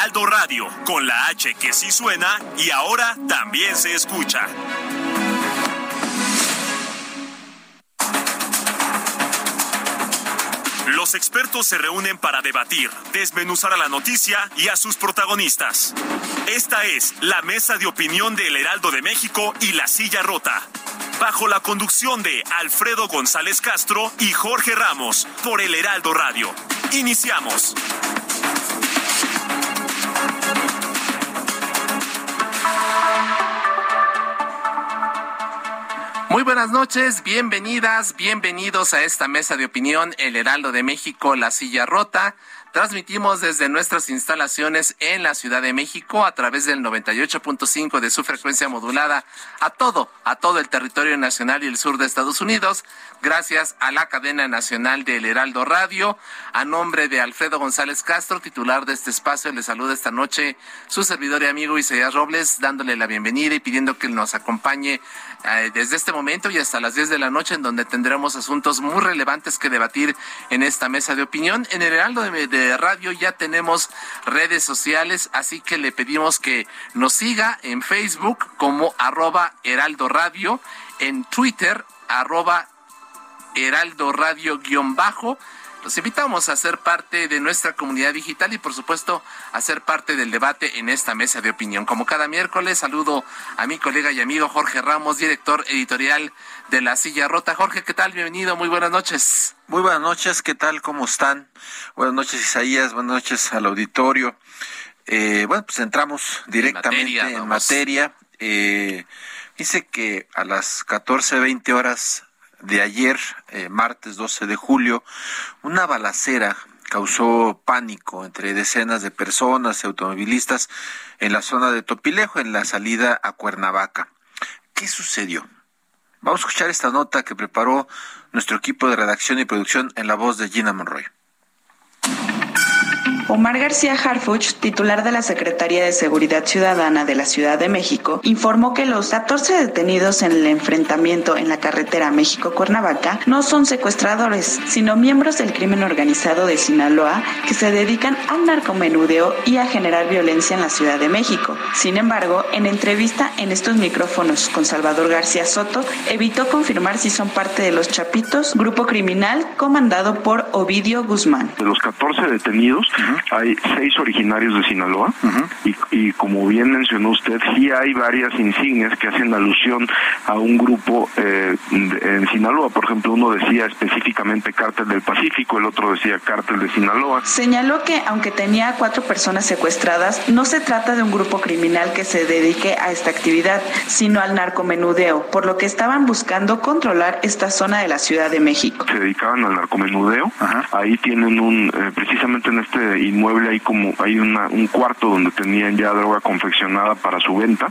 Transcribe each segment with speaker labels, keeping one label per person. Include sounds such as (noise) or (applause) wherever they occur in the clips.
Speaker 1: Heraldo Radio, con la H que sí suena y ahora también se escucha. Los expertos se reúnen para debatir, desmenuzar a la noticia y a sus protagonistas. Esta es la mesa de opinión de El Heraldo de México y La Silla Rota. Bajo la conducción de Alfredo González Castro y Jorge Ramos por El Heraldo Radio. Iniciamos.
Speaker 2: Muy buenas noches, bienvenidas, bienvenidos a esta mesa de opinión, El Heraldo de México, La Silla Rota. Transmitimos desde nuestras instalaciones en la Ciudad de México a través del 98.5 de su frecuencia modulada a todo, a todo el territorio nacional y el sur de Estados Unidos, gracias a la cadena nacional del Heraldo Radio. A nombre de Alfredo González Castro, titular de este espacio, le saluda esta noche su servidor y amigo Isaías Robles, dándole la bienvenida y pidiendo que nos acompañe desde este momento y hasta las 10 de la noche, en donde tendremos asuntos muy relevantes que debatir en esta mesa de opinión. En el Heraldo de, de radio ya tenemos redes sociales, así que le pedimos que nos siga en Facebook como arroba Heraldo Radio, en Twitter arroba Heraldo Radio guion bajo. Los invitamos a ser parte de nuestra comunidad digital y por supuesto a ser parte del debate en esta mesa de opinión. Como cada miércoles saludo a mi colega y amigo Jorge Ramos, director editorial de La Silla Rota. Jorge, ¿qué tal? Bienvenido, muy buenas noches.
Speaker 3: Muy buenas noches, ¿qué tal? ¿Cómo están? Buenas noches Isaías, buenas noches al auditorio. Eh, bueno, pues entramos directamente en materia. Eh, dice que a las 14.20 horas de ayer, eh, martes 12 de julio, una balacera causó pánico entre decenas de personas y automovilistas en la zona de Topilejo, en la salida a Cuernavaca. ¿Qué sucedió? Vamos a escuchar esta nota que preparó nuestro equipo de redacción y producción en la voz de Gina Monroy.
Speaker 4: Omar García Harfuch, titular de la Secretaría de Seguridad Ciudadana de la Ciudad de México, informó que los 14 detenidos en el enfrentamiento en la carretera México-Cuernavaca no son secuestradores, sino miembros del crimen organizado de Sinaloa que se dedican al narcomenudeo y a generar violencia en la Ciudad de México. Sin embargo, en entrevista en estos micrófonos con Salvador García Soto, evitó confirmar si son parte de los Chapitos, grupo criminal comandado por Ovidio Guzmán.
Speaker 5: De los 14 detenidos, hay seis originarios de Sinaloa y, y, como bien mencionó usted, sí hay varias insignias que hacen alusión a un grupo eh, en Sinaloa. Por ejemplo, uno decía específicamente Cártel del Pacífico, el otro decía Cártel de Sinaloa.
Speaker 4: Señaló que aunque tenía cuatro personas secuestradas, no se trata de un grupo criminal que se dedique a esta actividad, sino al narcomenudeo, por lo que estaban buscando controlar esta zona de la Ciudad de México.
Speaker 5: Se dedicaban al narcomenudeo. Ahí tienen un, eh, precisamente en este inmueble hay como hay una, un cuarto donde tenían ya droga confeccionada para su venta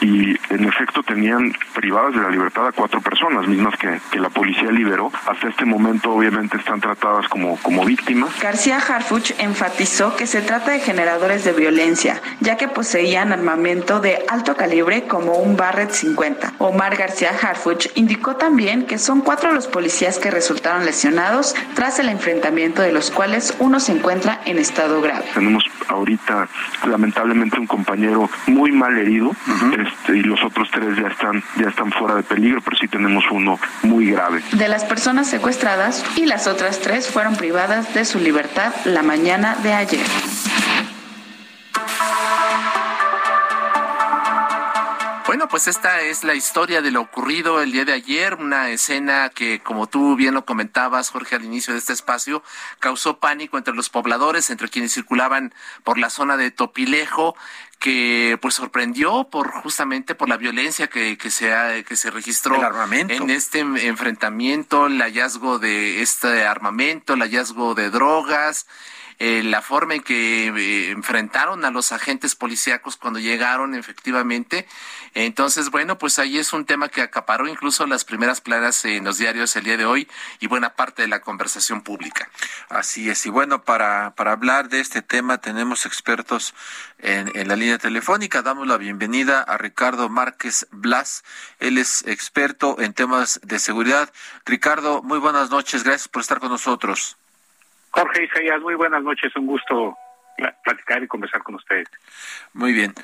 Speaker 5: y en efecto tenían privadas de la libertad a cuatro personas mismas que, que, la policía liberó. Hasta este momento obviamente están tratadas como, como víctimas.
Speaker 4: García Harfuch enfatizó que se trata de generadores de violencia, ya que poseían armamento de alto calibre como un Barrett 50. Omar García Harfuch indicó también que son cuatro los policías que resultaron lesionados tras el enfrentamiento de los cuales uno se encuentra en estado grave.
Speaker 5: Tenemos ahorita lamentablemente un compañero muy mal herido este, y los otros tres ya están ya están fuera de peligro, pero sí tenemos uno muy grave.
Speaker 4: De las personas secuestradas y las otras tres fueron privadas de su libertad la mañana de ayer.
Speaker 2: Bueno, pues esta es la historia de lo ocurrido el día de ayer, una escena que, como tú bien lo comentabas, Jorge, al inicio de este espacio, causó pánico entre los pobladores, entre quienes circulaban por la zona de Topilejo, que pues sorprendió por justamente por la violencia que, que se que se registró en este enfrentamiento, el hallazgo de este armamento, el hallazgo de drogas eh, la forma en que eh, enfrentaron a los agentes policíacos cuando llegaron efectivamente. Entonces, bueno, pues ahí es un tema que acaparó incluso las primeras planas en los diarios el día de hoy y buena parte de la conversación pública.
Speaker 3: Así es. Y bueno, para, para hablar de este tema tenemos expertos en, en la línea telefónica. Damos la bienvenida a Ricardo Márquez Blas. Él es experto en temas de seguridad. Ricardo, muy buenas noches. Gracias por estar con nosotros.
Speaker 6: Jorge Isaías, muy buenas noches. Un gusto platicar y conversar con ustedes.
Speaker 3: Muy bien.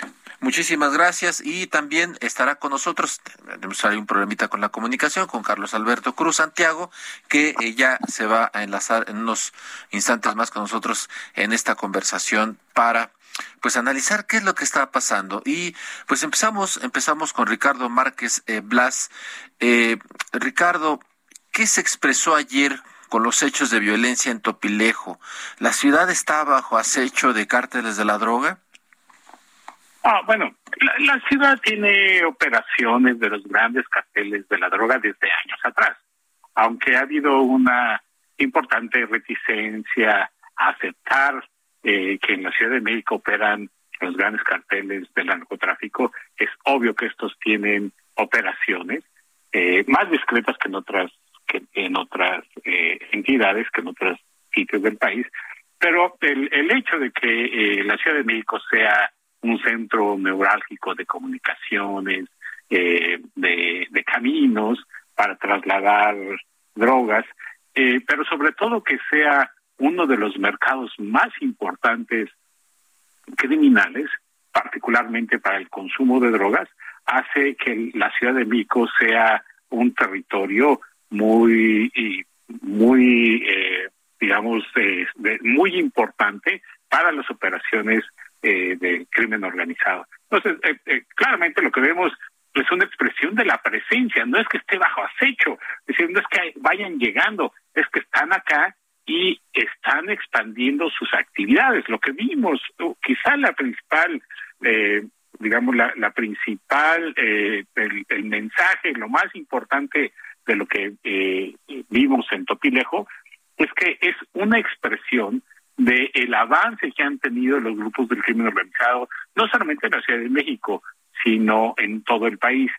Speaker 3: Muchísimas gracias y también estará con nosotros, tenemos ahí un problemita con la comunicación, con Carlos Alberto Cruz Santiago, que eh, ya se va a enlazar en unos instantes más con nosotros en esta conversación para pues analizar qué es lo que está pasando. Y pues empezamos, empezamos con Ricardo Márquez eh, Blas. Eh, Ricardo, ¿qué se expresó ayer con los hechos de violencia en Topilejo? ¿La ciudad está bajo acecho de cárteles de la droga?
Speaker 6: Ah, bueno, la, ciudad tiene operaciones de los grandes carteles de la droga desde años atrás, aunque ha habido una importante reticencia a aceptar eh, que en la Ciudad de México operan los grandes carteles del narcotráfico, es obvio que estos tienen operaciones eh, más discretas que en otras que en otras eh, entidades, que en otros sitios del país, pero el, hecho de que la Ciudad de México sea un centro neurálgico de comunicaciones, eh, de, de, caminos para trasladar drogas, eh, pero sobre todo que sea uno de los mercados más importantes criminales, particularmente para el consumo de drogas, hace que la Ciudad de México sea un territorio muy, muy, eh, digamos, muy importante para las operaciones eh, del crimen organizado. Entonces, eh, eh, claramente lo que vemos es una expresión de la presencia, no es que esté bajo acecho, es decir, no es que vayan llegando, es que están acá y están expandiendo sus actividades. Lo que vimos, quizá la principal, digamos, la, principal, el, el, mensaje, lo más importante de lo que vimos en Topilejo, es que es una expresión de el avance que han tenido los grupos del crimen organizado, no solamente en la Ciudad de México, sino en todo el país.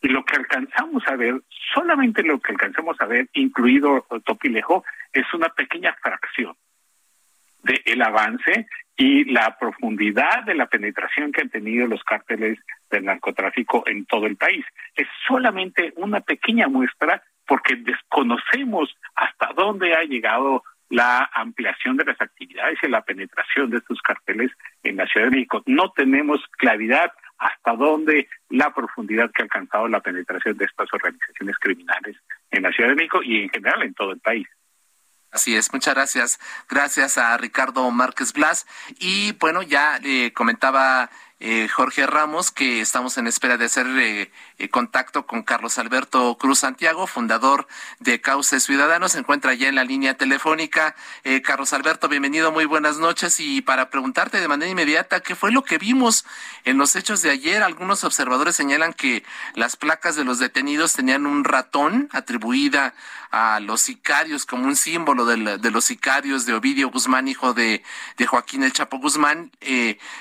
Speaker 6: Y lo que alcanzamos a ver, solamente lo que alcanzamos a ver, incluido Topilejo, es una pequeña fracción del el avance y la profundidad de la penetración que han tenido los cárteles del narcotráfico en todo el país. Es solamente una pequeña muestra porque desconocemos hasta dónde ha llegado la ampliación de las actividades y la penetración de estos carteles en la Ciudad de México. No tenemos claridad hasta dónde la profundidad que ha alcanzado la penetración de estas organizaciones criminales en la Ciudad de México y en general en todo el país.
Speaker 2: Así es, muchas gracias. Gracias a Ricardo Márquez Blas. Y bueno, ya le comentaba eh, Jorge Ramos, que estamos en espera de hacer eh, eh, contacto con Carlos Alberto Cruz Santiago, fundador de Cauces Ciudadanos. Se encuentra ya en la línea telefónica. Carlos Alberto, bienvenido, muy buenas noches. Y para preguntarte de manera inmediata, ¿qué fue lo que vimos en los hechos de ayer? Algunos observadores señalan que las placas de los detenidos tenían un ratón atribuida a los sicarios como un símbolo de, los sicarios de Ovidio Guzmán, hijo de, de Joaquín El Chapo Guzmán.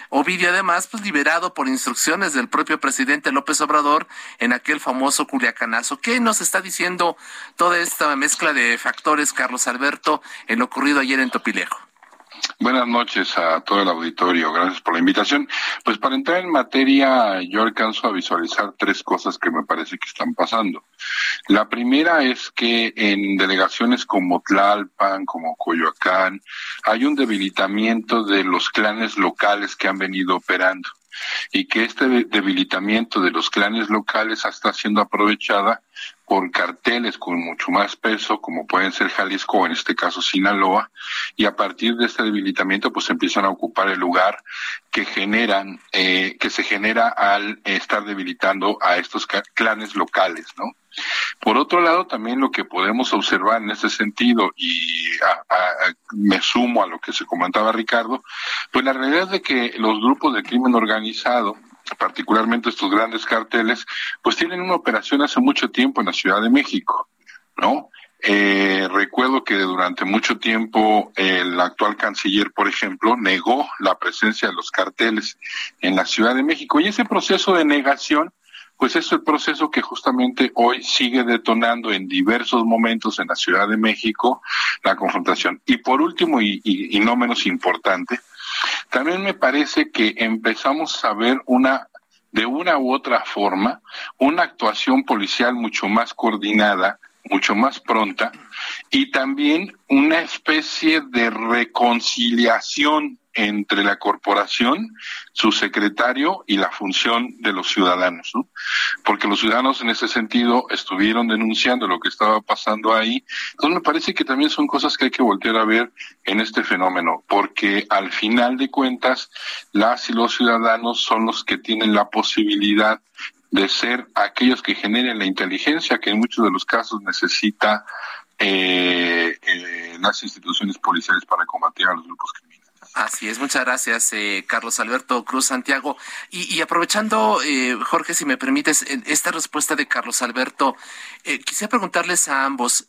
Speaker 2: Ovidio además, pues liberado por instrucciones del propio presidente López Obrador en aquel famoso Culiacanazo. ¿Qué nos está diciendo toda esta mezcla de factores, Carlos Alberto, en lo ocurrido ayer en Topilejo?
Speaker 7: Buenas noches a todo el auditorio. Gracias por la invitación. Pues para entrar en materia, yo alcanzo a visualizar tres cosas que me parece que están pasando. La primera es que en delegaciones como Tlalpan, como Coyoacán, hay un debilitamiento de los clanes locales que han venido operando y que este debilitamiento de los clanes locales está siendo aprovechada por carteles con mucho más peso, como pueden ser Jalisco en este caso Sinaloa, y a partir de este debilitamiento pues empiezan a ocupar el lugar que generan, eh, que se genera al estar debilitando a estos clanes locales, ¿no? Por otro lado, también lo que podemos observar en ese sentido, y me sumo a lo que se comentaba Ricardo, pues la realidad es de que los grupos de crimen organizado, particularmente estos grandes carteles, pues tienen una operación hace mucho tiempo en la Ciudad de México, ¿no? Eh, recuerdo que durante mucho tiempo el actual canciller, por ejemplo, negó la presencia de los carteles en la Ciudad de México y ese proceso de negación pues es el proceso que justamente hoy sigue detonando en diversos momentos en la Ciudad de México la confrontación. Y por último, y, no menos importante, también me parece que empezamos a ver una de una u otra forma, una actuación policial mucho más coordinada, mucho más pronta, y también una especie de reconciliación entre la corporación, su secretario y la función de los ciudadanos, ¿no? Porque los ciudadanos en ese sentido estuvieron denunciando lo que estaba pasando ahí. Entonces me parece que también son cosas que hay que voltear a ver en este fenómeno, porque al final de cuentas las y los ciudadanos son los que tienen la posibilidad de ser aquellos que generen la inteligencia que en muchos de los casos necesita eh, eh, las instituciones policiales para combatir a los grupos criminales.
Speaker 2: Así es, muchas gracias, eh, Carlos Alberto Cruz Santiago. Y, aprovechando, eh, Jorge, si me permites, esta respuesta de Carlos Alberto, eh, quisiera preguntarles a ambos.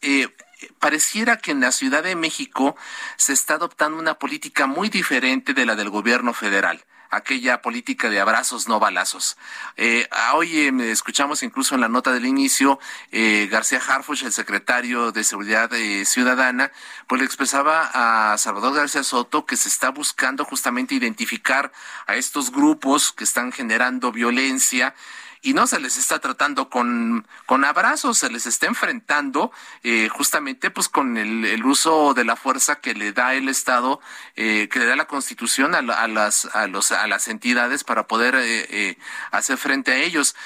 Speaker 2: pareciera que en la Ciudad de México se está adoptando una política muy diferente de la del gobierno federal aquella política de abrazos, no balazos. Eh, hoy eh, escuchamos incluso en la nota del inicio, eh, García Harfuch, el secretario de Seguridad Ciudadana, pues le expresaba a Salvador García Soto que se está buscando justamente identificar a estos grupos que están generando violencia y no se les está tratando con, con abrazos, se les está enfrentando eh, justamente pues con el, el, uso de la fuerza que le da el Estado, eh, que le da la Constitución a, a, las, a, los, a las entidades para poder eh, eh hacer frente a ellos.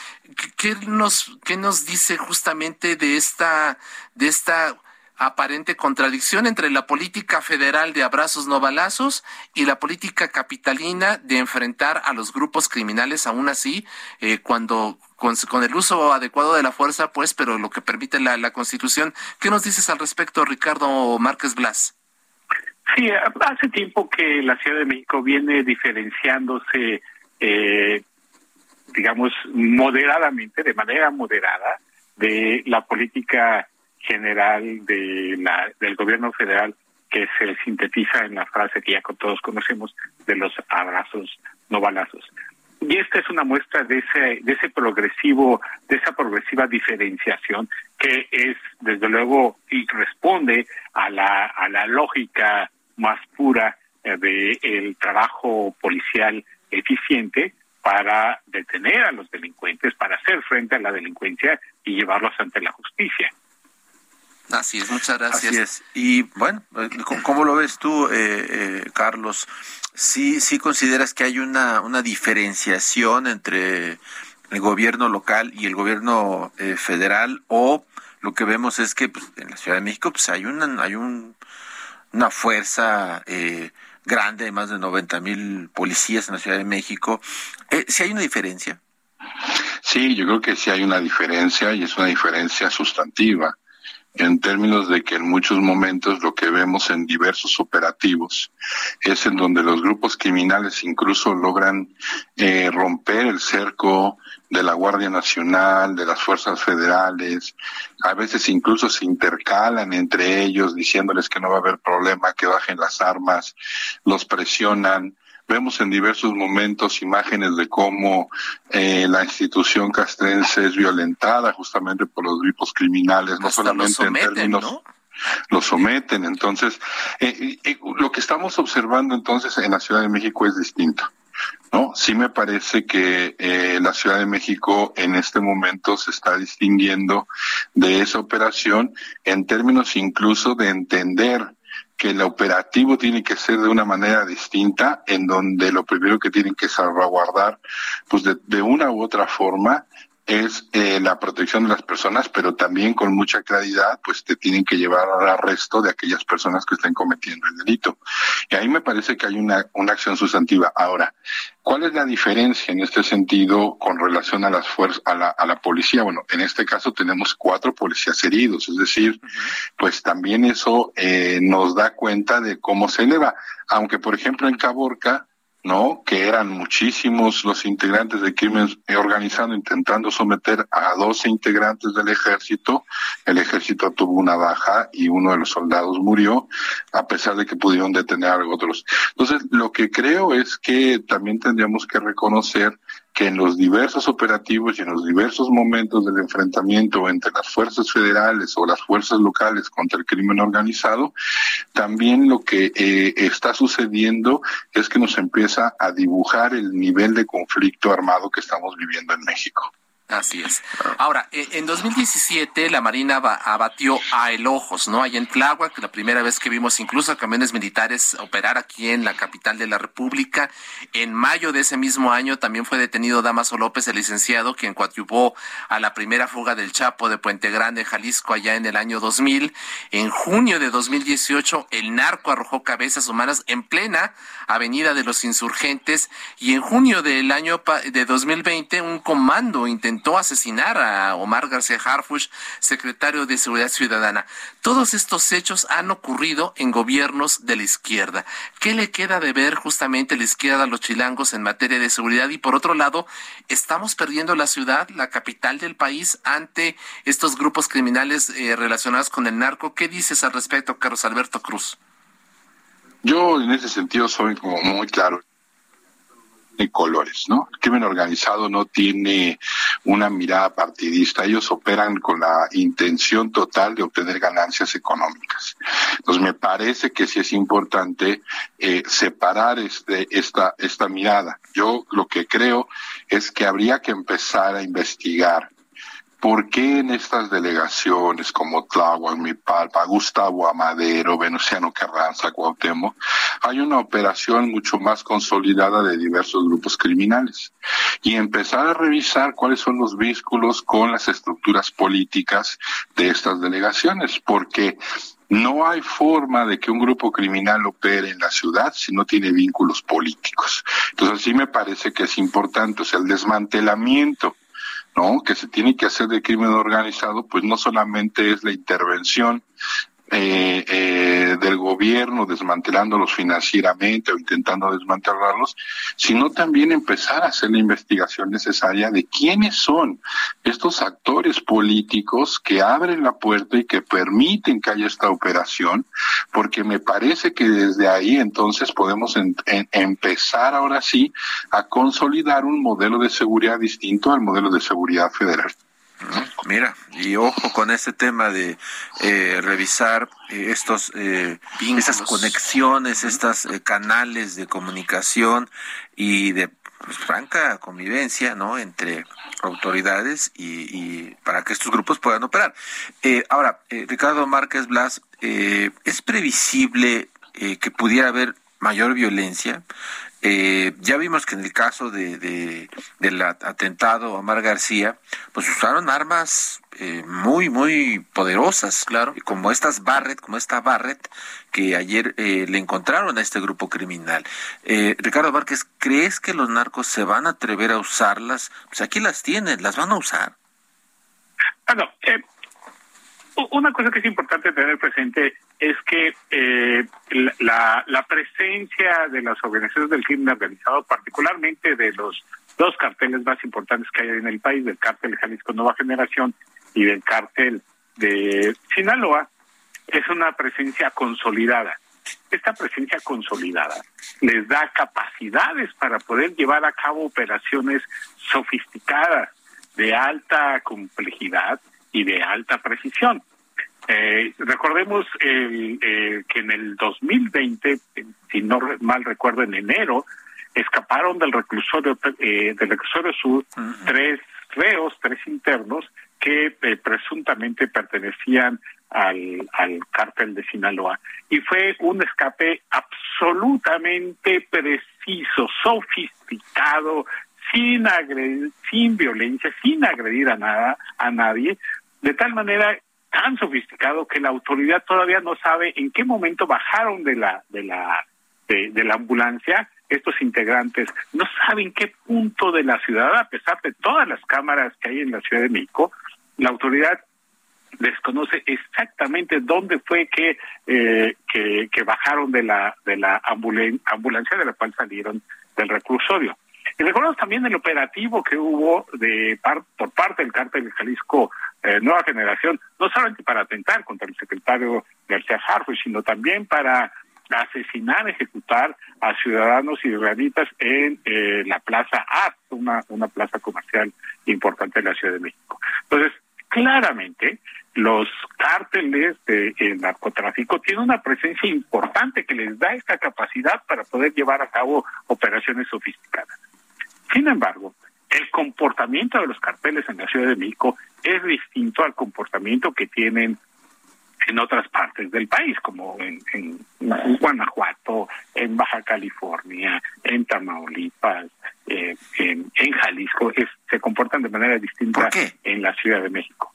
Speaker 2: ¿Qué, nos, ¿Qué nos dice justamente de esta, de esta aparente contradicción entre la política federal de abrazos no balazos y la política capitalina de enfrentar a los grupos criminales aún así eh, cuando con, el uso adecuado de la fuerza pues pero lo que permite la, la constitución ¿qué nos dices al respecto Ricardo Márquez Blas?
Speaker 6: Sí, hace tiempo que la Ciudad de México viene diferenciándose eh, digamos moderadamente de manera moderada de la política general de la, del gobierno federal que se sintetiza en la frase que ya todos conocemos de los abrazos no balazos. Y esta es una muestra de ese, de ese progresivo, de esa progresiva diferenciación que es, desde luego, y responde a la, lógica más pura eh, de el trabajo policial eficiente para detener a los delincuentes, para hacer frente a la delincuencia y llevarlos ante la justicia.
Speaker 2: Así es, muchas gracias. Así es.
Speaker 3: Y bueno, eh, ¿cómo lo ves tú, eh, eh, Carlos? ¿Sí, ¿Sí consideras que hay una, una diferenciación entre el gobierno local y el gobierno eh, federal o lo que vemos es que pues, en la Ciudad de México pues hay una hay un, una fuerza eh, grande de más de 90 mil policías en la Ciudad de México eh, ¿sí hay una diferencia?
Speaker 7: Sí, yo creo que sí hay una diferencia y es una diferencia sustantiva en términos de que en muchos momentos lo que vemos en diversos operativos es en donde los grupos criminales incluso logran eh, romper el cerco de la Guardia Nacional, de las fuerzas federales, a veces incluso se intercalan entre ellos diciéndoles que no va a haber problema, que bajen las armas, los presionan, Vemos en diversos momentos imágenes de cómo eh, la institución castrense es violentada justamente por los grupos criminales, no solamente en términos... Lo someten, entonces, eh, eh, lo que estamos observando entonces en la Ciudad de México es distinto. ¿no? Sí me parece que eh, la Ciudad de México en este momento se está distinguiendo de esa operación en términos incluso de entender que el operativo tiene que ser de una manera distinta, en donde lo primero que tienen que salvaguardar, pues de, de una u otra forma, es eh, la protección de las personas, pero también con mucha claridad, pues te tienen que llevar al arresto de aquellas personas que estén cometiendo el delito. Y ahí me parece que hay una, una acción sustantiva. Ahora, ¿cuál es la diferencia en este sentido con relación a las fuerzas, a la, a la policía? Bueno, en este caso tenemos cuatro policías heridos, es decir, pues también eso eh, nos da cuenta de cómo se eleva. Aunque, por ejemplo, en Caborca, ¿no? Que eran muchísimos los integrantes del crimen organizado intentando someter a 12 integrantes del ejército. El ejército tuvo una baja y uno de los soldados murió, a pesar de que pudieron detener a otros. Entonces, lo que creo es que también tendríamos que reconocer que en los diversos operativos y en los diversos momentos del enfrentamiento entre las fuerzas federales o las fuerzas locales contra el crimen organizado, también lo que eh, está sucediendo es que nos empieza a dibujar el nivel de conflicto armado que estamos viviendo en México.
Speaker 2: Así es. Ahora, e, en 2017 la Marina abatió a El Ojos, ¿no? Allá en Tláhuac, la primera vez que vimos incluso camiones militares operar aquí en la capital de la República. En mayo de ese mismo año también fue detenido Damaso López, el licenciado, quien coadyuvó a la primera fuga del Chapo de Puente Grande, Jalisco, allá en el año 2000. En junio de 2018, el narco arrojó cabezas humanas en plena Avenida de los Insurgentes y en junio del año de 2020 un comando intentó intentó asesinar a Omar García Harfuch, secretario de Seguridad Ciudadana. Todos estos hechos han ocurrido en gobiernos de la izquierda. ¿Qué le queda de ver justamente la izquierda a los chilangos en materia de seguridad? Y por otro lado, ¿estamos perdiendo la ciudad, la capital del país, ante estos grupos criminales eh, relacionados con el narco? ¿Qué dices al respecto, Carlos Alberto Cruz?
Speaker 7: Yo en ese sentido soy como muy claro colores, ¿no? El crimen organizado no tiene una mirada partidista, ellos operan con la intención total de obtener ganancias económicas. Entonces me parece que sí es importante eh, separar este, esta, esta mirada. Yo lo que creo es que habría que empezar a investigar ¿Por qué en estas delegaciones como Tláhuac, Mipalpa, Gustavo Amadero, Venustiano Carranza, Cuauhtémoc, hay una operación mucho más consolidada de diversos grupos criminales? Y empezar a revisar cuáles son los vínculos con las estructuras políticas de estas delegaciones, porque no hay forma de que un grupo criminal opere en la ciudad si no tiene vínculos políticos. Entonces sí me parece que es importante, o el desmantelamiento ¿no? Que se tiene que hacer de crimen organizado, pues no solamente es la intervención eh, eh, del gobierno desmantelándolos financieramente o intentando desmantelarlos, sino también empezar a hacer la investigación necesaria de quiénes son estos actores políticos que abren la puerta y que permiten que haya esta operación, porque me parece que desde ahí entonces podemos empezar ahora sí a consolidar un modelo de seguridad distinto al modelo de seguridad federal.
Speaker 3: Mira, y ojo con este tema de eh, revisar eh, estos eh, estas conexiones, estos canales de comunicación y de pues, franca convivencia, ¿no? Entre autoridades y, para que estos grupos puedan operar. ahora, Ricardo Márquez Blas, ¿es previsible que pudiera haber mayor violencia? Eh, ya vimos que en el caso de, del atentado a Omar García, pues usaron armas eh, muy, muy poderosas, claro, como estas Barrett, como esta Barrett que ayer eh, le encontraron a este grupo criminal. Ricardo Márquez, ¿crees que los narcos se van a atrever a usarlas? Pues aquí las tienen, las van a usar.
Speaker 6: Bueno, una cosa que es importante tener presente es que eh, la, presencia de las organizaciones del crimen organizado, particularmente de los dos carteles más importantes que hay en el país, del cártel Jalisco Nueva Generación y del cártel de Sinaloa, es una presencia consolidada. Esta presencia consolidada les da capacidades para poder llevar a cabo operaciones sofisticadas, de alta complejidad y de alta precisión. Eh, recordemos el, eh, que en el 2020, si no mal recuerdo, en enero, escaparon del reclusorio eh, del reclusorio sur tres reos, tres internos que eh, presuntamente pertenecían al, al cártel de Sinaloa. Y fue un escape absolutamente preciso, sofisticado, sin agredir, sin violencia, sin agredir a nada, a nadie, de tal manera tan sofisticado que la autoridad todavía no sabe en qué momento bajaron de la de la de, la ambulancia estos integrantes no saben qué punto de la ciudad a pesar de todas las cámaras que hay en la Ciudad de México la autoridad desconoce exactamente dónde fue que eh, que, bajaron de la de la ambulancia de la cual salieron del reclusorio. Y recordamos también el operativo que hubo de por parte del cártel de Jalisco eh, Nueva Generación, no solamente para atentar contra el secretario García Harfuch, sino también para asesinar, ejecutar a ciudadanos israelitas en eh, la Plaza Art, una, una plaza comercial importante de la Ciudad de México. Entonces, claramente, los cárteles de narcotráfico tienen una presencia importante que les da esta capacidad para poder llevar a cabo operaciones sofisticadas. Sin embargo, el comportamiento de los carteles en la Ciudad de México es distinto al comportamiento que tienen en otras partes del país, como en, Guanajuato, en Baja California, en Tamaulipas, eh, en, Jalisco, se comportan de manera distinta en la Ciudad de México.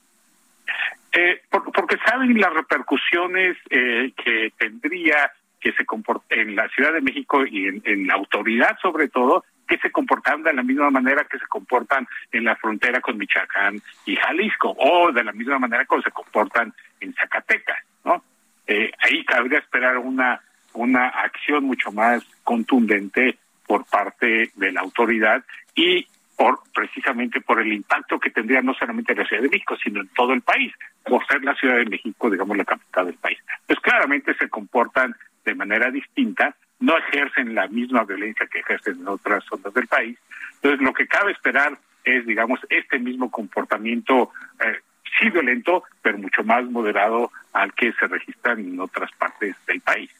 Speaker 6: Eh, porque saben las repercusiones eh, que tendría que se comporte en la Ciudad de México y en, la autoridad sobre todo que se comportan de la misma manera que se comportan en la frontera con Michoacán y Jalisco, o de la misma manera como se comportan en Zacatecas, ¿no? Eh, ahí cabría esperar una, una acción mucho más contundente por parte de la autoridad y por precisamente por el impacto que tendría no solamente en la Ciudad de México, sino en todo el país, por ser la Ciudad de México, digamos, la capital del país. Pues claramente se comportan de manera distinta no ejercen la misma violencia que ejercen en otras zonas del país. Entonces, lo que cabe esperar es, digamos, este mismo comportamiento, eh, sí violento, pero mucho más moderado al que se registra en otras partes del país.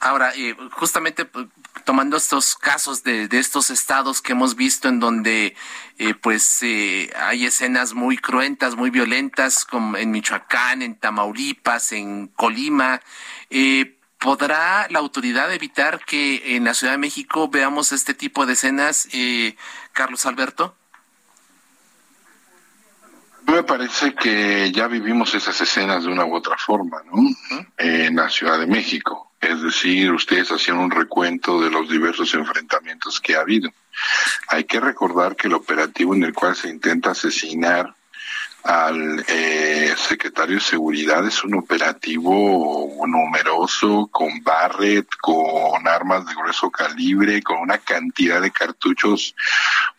Speaker 2: Ahora, eh, justamente tomando estos casos de, estos estados que hemos visto en donde eh, pues hay escenas muy cruentas, muy violentas, como en Michoacán, en Tamaulipas, en Colima, eh, ¿Podrá la autoridad evitar que en la Ciudad de México veamos este tipo de escenas, eh, Carlos Alberto?
Speaker 7: Me parece que ya vivimos esas escenas de una u otra forma, ¿no? En la Ciudad de México. Es decir, ustedes hacían un recuento de los diversos enfrentamientos que ha habido. Hay que recordar que el operativo en el cual se intenta asesinar al eh, secretario de Seguridad es un operativo numeroso, con Barret, con armas de grueso calibre, con una cantidad de cartuchos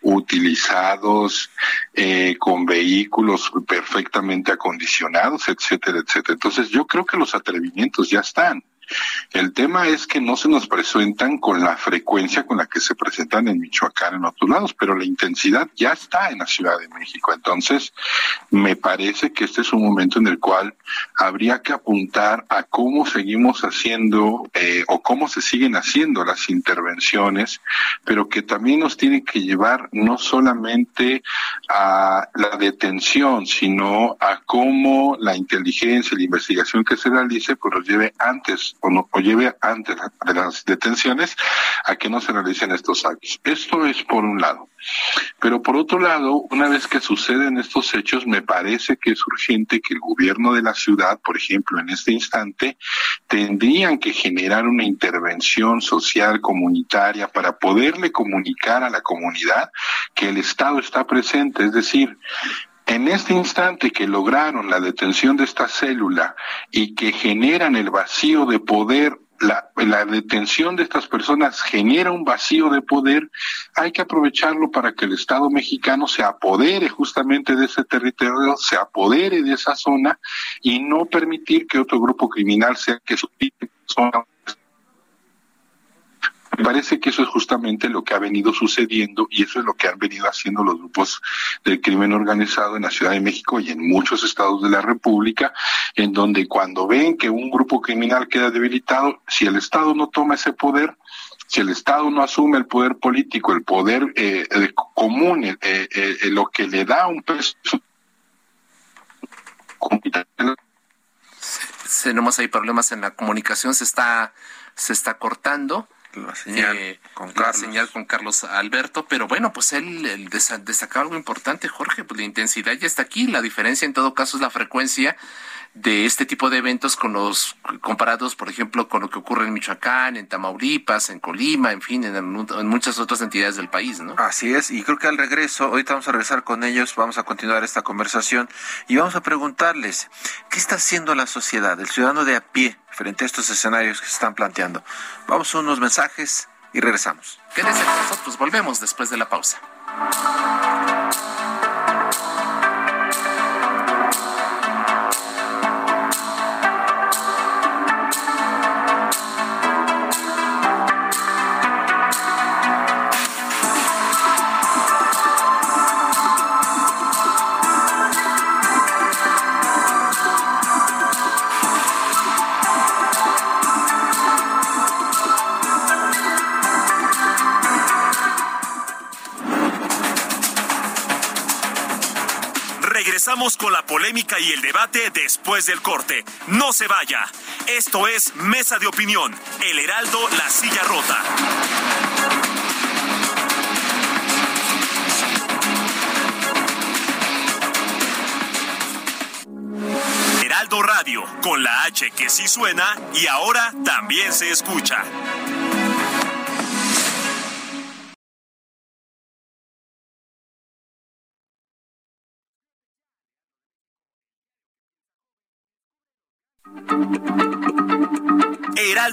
Speaker 7: utilizados, eh, con vehículos perfectamente acondicionados, etcétera, etcétera. Entonces yo creo que los atrevimientos ya están. El tema es que no se nos presentan con la frecuencia con la que se presentan en Michoacán en otros lados, pero la intensidad ya está en la Ciudad de México. Entonces, me parece que este es un momento en el cual habría que apuntar a cómo seguimos haciendo eh, o cómo se siguen haciendo las intervenciones, pero que también nos tiene que llevar no solamente a la detención, sino a cómo la inteligencia, la investigación que se realice, pues nos lleve antes o, lleve antes de las detenciones a que no se realicen estos actos. Esto es por un lado. Pero por otro lado, una vez que suceden estos hechos, me parece que es urgente que el gobierno de la ciudad, por ejemplo, en este instante, tendrían que generar una intervención social comunitaria para poderle comunicar a la comunidad que el Estado está presente. Es decir, en este instante que lograron la detención de esta célula y que generan el vacío de poder, la, detención de estas personas genera un vacío de poder, hay que aprovecharlo para que el Estado mexicano se apodere justamente de ese territorio, se apodere de esa zona y no permitir que otro grupo criminal sea que su zona me parece que eso es justamente lo que ha venido sucediendo y eso es lo que han venido haciendo los grupos del crimen organizado en la Ciudad de México y en muchos estados de la República, en donde cuando ven que un grupo criminal queda debilitado, si el Estado no toma ese poder, si el Estado no asume el poder político, el poder eh, común, eh, eh, lo que le da un peso
Speaker 2: tenemos ahí problemas en la comunicación, se está, se está cortando
Speaker 3: la señal,
Speaker 2: eh, con Carlos. señal con Carlos Alberto, pero bueno, pues él, él destacaba algo importante, Jorge, pues la intensidad ya está aquí, la diferencia en todo caso es la frecuencia de este tipo de eventos con los comparados, por ejemplo, con lo que ocurre en Michoacán, en Tamaulipas, en Colima, en fin, en, en, muchas otras entidades del país, ¿no?
Speaker 3: Así es, y creo que al regreso, ahorita vamos a regresar con ellos, vamos a continuar esta conversación y vamos a preguntarles, ¿qué está haciendo la sociedad, el ciudadano de a pie, frente a estos escenarios que se están planteando? Vamos a unos mensajes y regresamos.
Speaker 2: Quédese con nosotros, volvemos después de la pausa.
Speaker 1: Y el debate después del corte. No se vaya. Esto es Mesa de Opinión, El Heraldo, La Silla Rota. Heraldo Radio, con la H que sí suena y ahora también se escucha.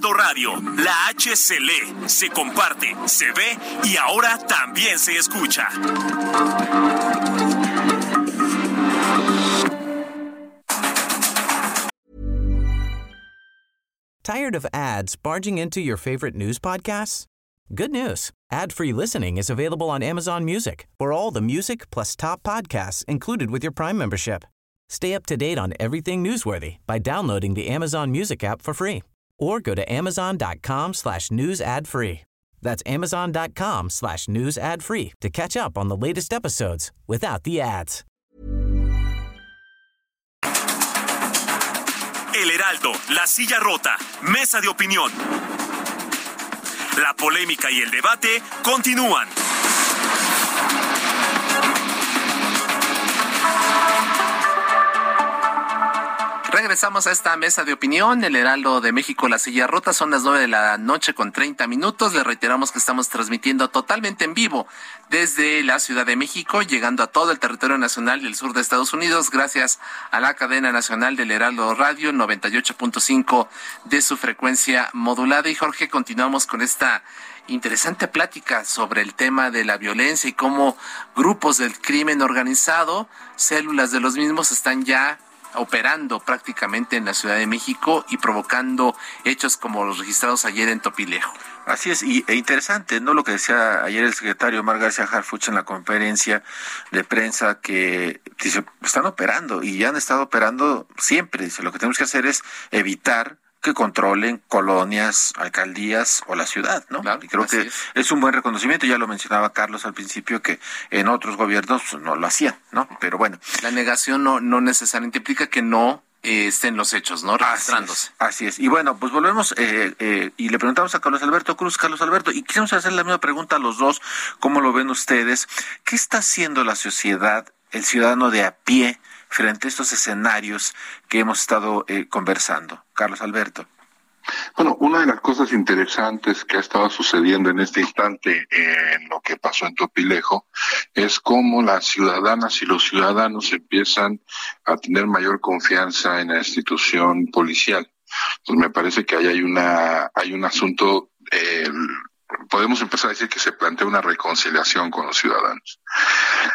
Speaker 1: Heraldo Radio, la H se lee, se comparte, se ve y ahora también se escucha.
Speaker 8: Tired of ads barging into your favorite news podcasts? Good news. Ad-free listening is available on Amazon Music. For all the music plus top podcasts included with your Prime membership. Stay up to date on everything newsworthy by downloading the Amazon Music app for free or go to amazon.com slash news ad free. That's amazon.com slash news ad free to catch up on the latest episodes without the ads.
Speaker 1: El Heraldo, La Silla Rota, Mesa de Opinión. La polémica y el debate continúan.
Speaker 2: Regresamos a esta mesa de opinión, el Heraldo de México, la silla rota, son las nueve de la noche con 30 minutos. Le reiteramos que estamos transmitiendo totalmente en vivo desde la Ciudad de México, llegando a todo el territorio nacional y el sur de Estados Unidos, gracias a la cadena nacional del Heraldo Radio 98.5 de su frecuencia modulada. Y Jorge, continuamos con esta interesante plática sobre el tema de la violencia y cómo grupos del crimen organizado, células de los mismos, están ya operando prácticamente en la Ciudad de México y provocando hechos como los registrados ayer en Topilejo.
Speaker 3: Así es, y, e interesante, ¿no? Lo que decía ayer el secretario Mar García Harfuch en la conferencia de prensa que dice, están operando y ya han estado operando siempre. Dice, lo que tenemos que hacer es evitar que controlen colonias, alcaldías o la ciudad, ¿no? y creo que es. un buen reconocimiento, ya lo mencionaba Carlos al principio, que en otros gobiernos no lo hacían, ¿no? Pero bueno.
Speaker 2: La negación no, no necesariamente implica que no eh, estén los hechos, ¿no?
Speaker 3: Registrándose. Así es. Y bueno, pues volvemos eh, eh, y le preguntamos a Carlos Alberto Cruz, Carlos Alberto, y queremos hacer la misma pregunta a los dos, ¿cómo lo ven ustedes? ¿Qué está haciendo la sociedad, el ciudadano de a pie? Frente a estos escenarios que hemos estado eh, conversando. Carlos Alberto.
Speaker 7: Bueno, una de las cosas interesantes que ha estado sucediendo en este instante en lo que pasó en Topilejo es cómo las ciudadanas y los ciudadanos empiezan a tener mayor confianza en la institución policial. Me parece que ahí hay una hay un asunto eh, podemos empezar a decir que se plantea una reconciliación con los ciudadanos.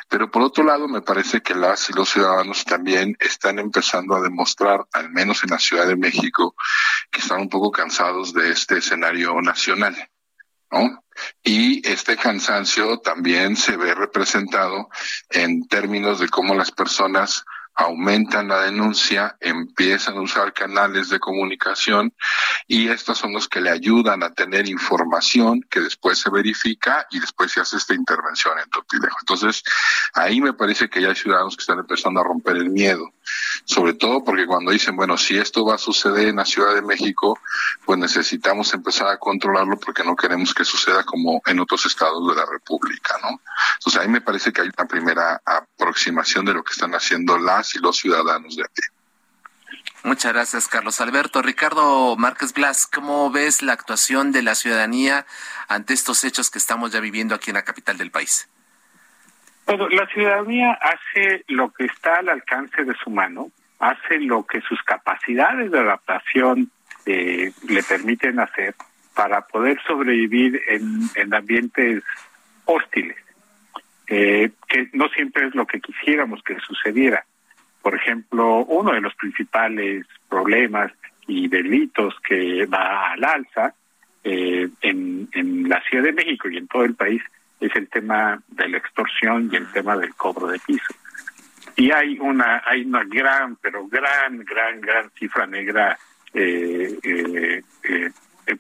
Speaker 7: Pero por otro lado, me parece que las y los ciudadanos también están empezando a demostrar, al menos en la Ciudad de México, que están un poco cansados de este escenario nacional. ¿no? Y este cansancio también se ve representado en términos de cómo las personas aumentan la denuncia, empiezan a usar canales de comunicación y estos son los que le ayudan a tener información que después se verifica y después se hace esta intervención en Topilejo. Entonces, ahí me parece que ya hay ciudadanos que están empezando a romper el miedo, sobre todo porque cuando dicen, bueno, si esto va a suceder en la Ciudad de México, pues necesitamos empezar a controlarlo porque no queremos que suceda como en otros estados de la República, ¿no? Entonces, ahí me parece que hay una primera aproximación de lo que están haciendo las y los ciudadanos de aquí.
Speaker 2: Muchas gracias, Carlos Alberto. Ricardo Márquez Blas, ¿cómo ves la actuación de la ciudadanía ante estos hechos que estamos ya viviendo aquí en la capital del país?
Speaker 6: Bueno, la ciudadanía hace lo que está al alcance de su mano, hace lo que sus capacidades de adaptación eh, le permiten hacer para poder sobrevivir en, ambientes hostiles, eh, que no siempre es lo que quisiéramos que sucediera. Por ejemplo, uno de los principales problemas y delitos que va al alza eh, en, en la Ciudad de México y en todo el país es el tema de la extorsión y el tema del cobro de piso. Y hay una, hay una gran, pero gran, gran, gran cifra negra eh, eh, eh,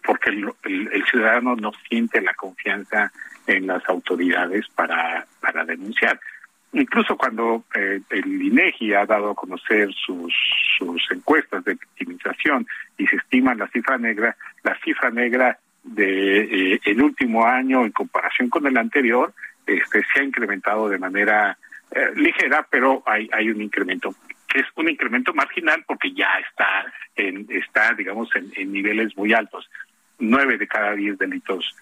Speaker 6: porque el, ciudadano no siente la confianza en las autoridades para, para denunciar. Incluso cuando el INEGI ha dado a conocer sus, sus encuestas de victimización y se estima la cifra negra, la cifra negra de eh, el último año en comparación con el anterior este se ha incrementado de manera eh, ligera pero hay hay un incremento que es un incremento marginal porque ya está en está digamos en, niveles muy altos. Nueve de cada diez delitos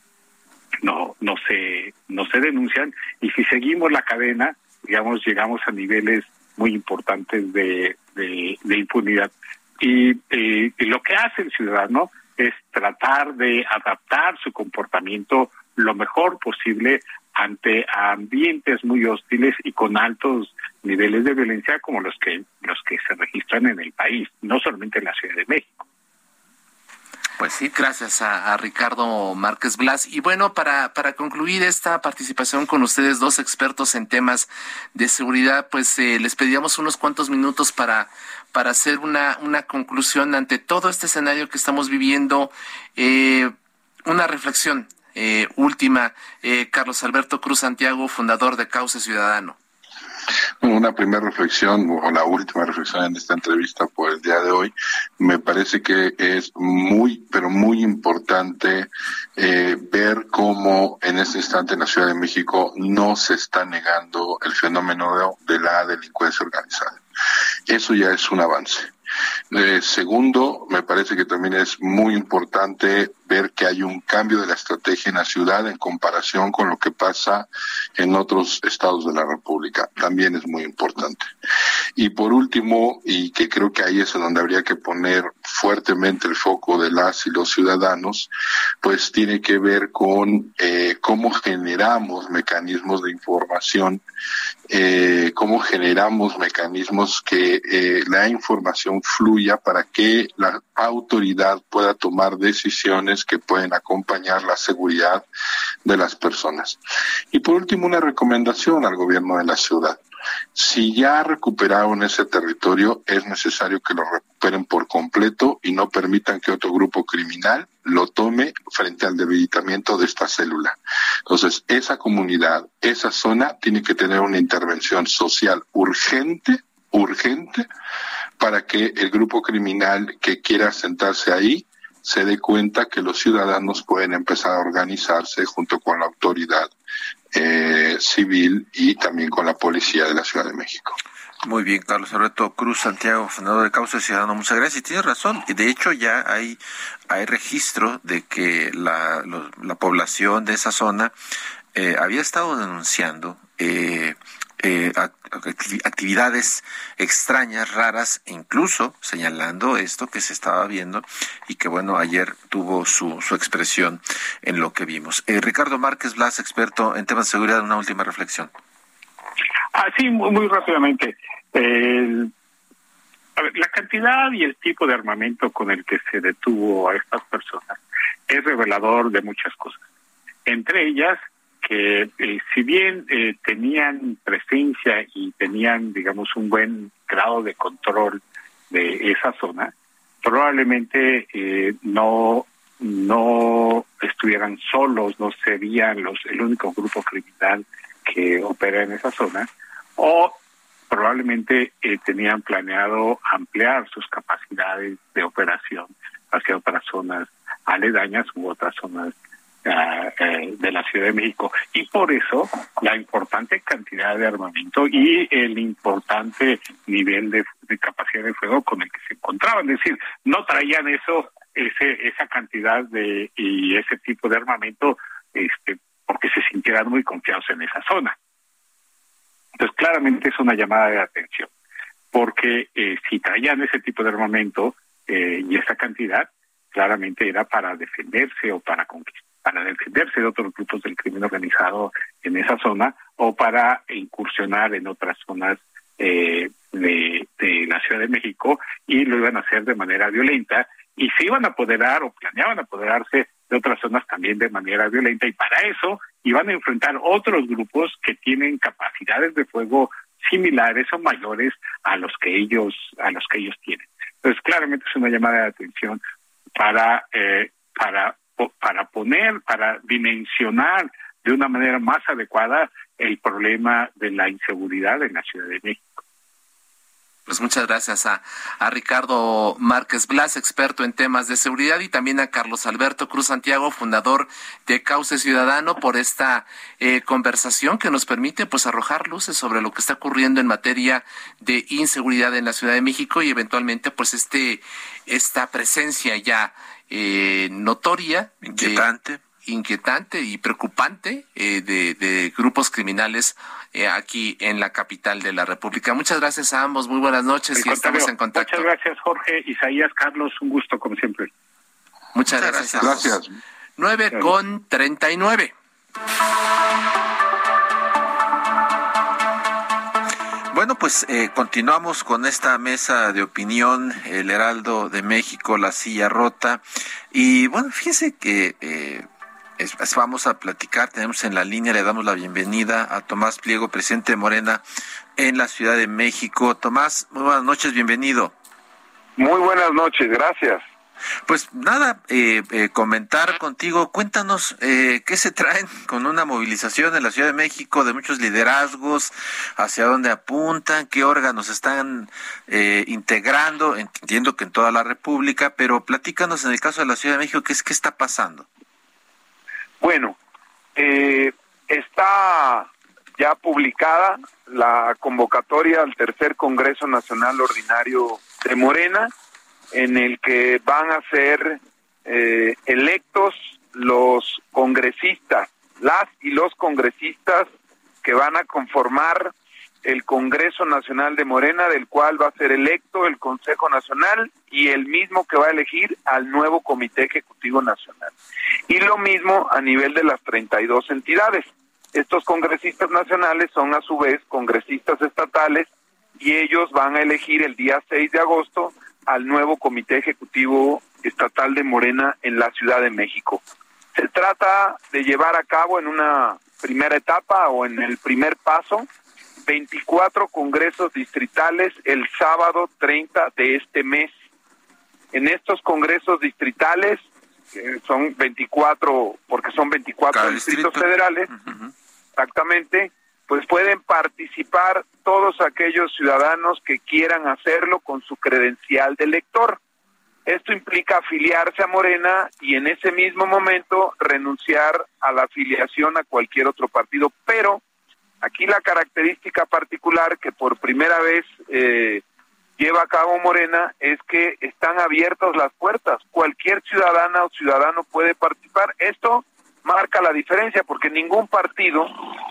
Speaker 6: no no se no se denuncian. Y si seguimos la cadena digamos llegamos a niveles muy importantes de de, impunidad. Y, eh, y lo que hace el ciudadano es tratar de adaptar su comportamiento lo mejor posible ante ambientes muy hostiles y con altos niveles de violencia como los que los que se registran en el país, no solamente en la Ciudad de México.
Speaker 2: Pues sí, gracias a, Ricardo Márquez Blas. Y bueno, para, para concluir esta participación con ustedes, dos expertos en temas de seguridad, pues eh, les pedíamos unos cuantos minutos para, para hacer una, una conclusión ante todo este escenario que estamos viviendo. Eh, una reflexión eh, última, Carlos Alberto Cruz Santiago, fundador de Cauce Ciudadano.
Speaker 7: Una primera reflexión o la última reflexión en esta entrevista por el día de hoy, me parece que es muy, pero muy importante eh, ver cómo en este instante en la Ciudad de México no se está negando el fenómeno de la delincuencia organizada. Eso ya es un avance. Eh, segundo, me parece que también es muy importante ver que hay un cambio de la estrategia en la ciudad en comparación con lo que pasa en otros estados de la República. También es muy importante. Y por último, y que creo que ahí es donde habría que poner fuertemente el foco de las y los ciudadanos, pues tiene que ver con eh, cómo generamos mecanismos de información, eh, cómo generamos mecanismos que eh, la información fluya para que la autoridad pueda tomar decisiones que pueden acompañar la seguridad de las personas. Y por último, una recomendación al gobierno de la ciudad. Si ya recuperaron ese territorio, es necesario que lo recuperen por completo y no permitan que otro grupo criminal lo tome frente al debilitamiento de esta célula. Entonces, esa comunidad, esa zona tiene que tener una intervención social urgente, urgente, para que el grupo criminal que quiera sentarse ahí se dé cuenta que los ciudadanos pueden empezar a organizarse junto con la autoridad eh, civil y también con la policía de la Ciudad de México.
Speaker 3: Muy bien, Carlos Alberto Cruz Santiago, fundador de Causa Ciudadano. Muchas gracias. Y tienes razón. De hecho, ya hay, hay registro de que la, la población de esa zona eh, había estado denunciando eh, eh, actividades extrañas, raras, e incluso señalando esto que se estaba viendo y que, bueno, ayer tuvo su, su expresión en lo que vimos. Eh, Ricardo Márquez Blas, experto en temas de seguridad, una última reflexión.
Speaker 6: Ah, sí, muy, rápidamente. la cantidad y el tipo de armamento con el que se detuvo a estas personas es revelador de muchas cosas. Entre ellas, que eh, si bien eh, tenían presencia y tenían, digamos, un buen grado de control de esa zona, probablemente eh, no no estuvieran solos, no serían los el único grupo criminal que opera en esa zona, o probablemente tenían planeado ampliar sus capacidades de operación hacia otras zonas aledañas u otras zonas eh, de la Ciudad de México. Y por eso la importante cantidad de armamento y el importante nivel de, capacidad de fuego con el que se encontraban. Es decir, no traían eso, ese, esa cantidad de y ese tipo de armamento este, porque se sintieran muy confiados en esa zona. Entonces, claramente es una llamada de atención, porque eh, si traían ese tipo de armamento eh, y esa cantidad, claramente era para defenderse o para para defenderse de otros grupos del crimen organizado en esa zona o para incursionar en otras zonas eh, de, la Ciudad de México y lo iban a hacer de manera violenta y se iban a apoderar o planeaban apoderarse de otras zonas también de manera violenta y para eso iban a enfrentar otros grupos que tienen capacidades de fuego similares o mayores a los que ellos a los que ellos tienen. Entonces claramente es una llamada de atención para eh, para para poner para dimensionar de una manera más adecuada el problema de la inseguridad en la Ciudad de México.
Speaker 2: Pues muchas gracias a, Ricardo Márquez Blas, experto en temas de seguridad, y también a Carlos Alberto Cruz Santiago, fundador de Cauce Ciudadano, por esta eh, conversación que nos permite pues arrojar luces sobre lo que está ocurriendo en materia de inseguridad en la Ciudad de México y eventualmente pues este esta presencia ya eh, notoria.
Speaker 3: Inquietante.
Speaker 2: Eh, inquietante y preocupante eh, de, grupos criminales eh, aquí en la capital de la República. Muchas gracias a ambos, muy buenas noches y estamos en contacto.
Speaker 6: Muchas gracias Jorge, Isaías, Carlos, un gusto como siempre.
Speaker 2: Muchas, Muchas
Speaker 7: gracias.
Speaker 2: Gracias. gracias. 9 con 39.
Speaker 3: Bueno, pues eh, continuamos con esta mesa de opinión, el Heraldo de México, la silla rota. Y bueno, fíjese que eh, vamos a platicar, tenemos en la línea, le damos la bienvenida a Tomás Pliego, presidente de Morena en la Ciudad de México. Tomás, muy buenas noches, bienvenido.
Speaker 9: Muy buenas noches, gracias.
Speaker 3: Pues nada, eh, eh, comentar contigo, cuéntanos eh, qué se traen con una movilización en la Ciudad de México de muchos liderazgos, hacia dónde apuntan, qué órganos están integrando, entiendo que en toda la República, pero platícanos en el caso de la Ciudad de México, qué es qué está pasando.
Speaker 9: Bueno, está ya publicada la convocatoria al tercer Congreso Nacional Ordinario de Morena en el que van a ser eh, electos los congresistas, las y los congresistas que van a conformar el Congreso Nacional de Morena, del cual va a ser electo el Consejo Nacional y el mismo que va a elegir al nuevo Comité Ejecutivo Nacional. Y lo mismo a nivel de las 32 entidades. Estos congresistas nacionales son a su vez congresistas estatales y ellos van a elegir el día 6 de agosto al nuevo Comité Ejecutivo Estatal de Morena en la Ciudad de México. Se trata de llevar a cabo en una primera etapa o en el primer paso 24 congresos distritales el sábado 30 de este mes. En estos congresos distritales, son 24, porque son 24 distritos federales, exactamente, pues pueden participar todos aquellos ciudadanos que quieran hacerlo con su credencial de elector. Esto implica afiliarse a Morena y en ese mismo momento renunciar a la afiliación a cualquier otro partido. Pero aquí la característica particular que por primera vez eh, lleva a cabo Morena es que están abiertas las puertas. Cualquier ciudadana o ciudadano puede participar. Esto marca la diferencia porque ningún partido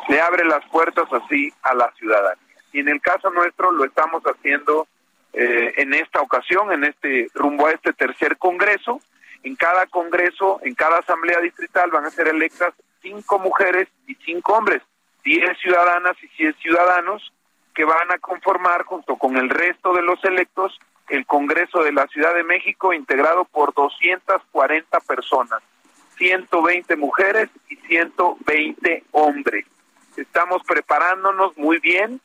Speaker 9: le abre las puertas así a la ciudadanía. Y en el caso nuestro lo estamos haciendo eh, en esta ocasión, en este rumbo a este tercer congreso. En cada congreso, en cada asamblea distrital van a ser electas cinco mujeres y cinco hombres, diez ciudadanas y diez ciudadanos que van a conformar junto con el resto de los electos el Congreso de la Ciudad de México integrado por 240 personas 120 mujeres y 120 hombres. Estamos preparándonos muy bien.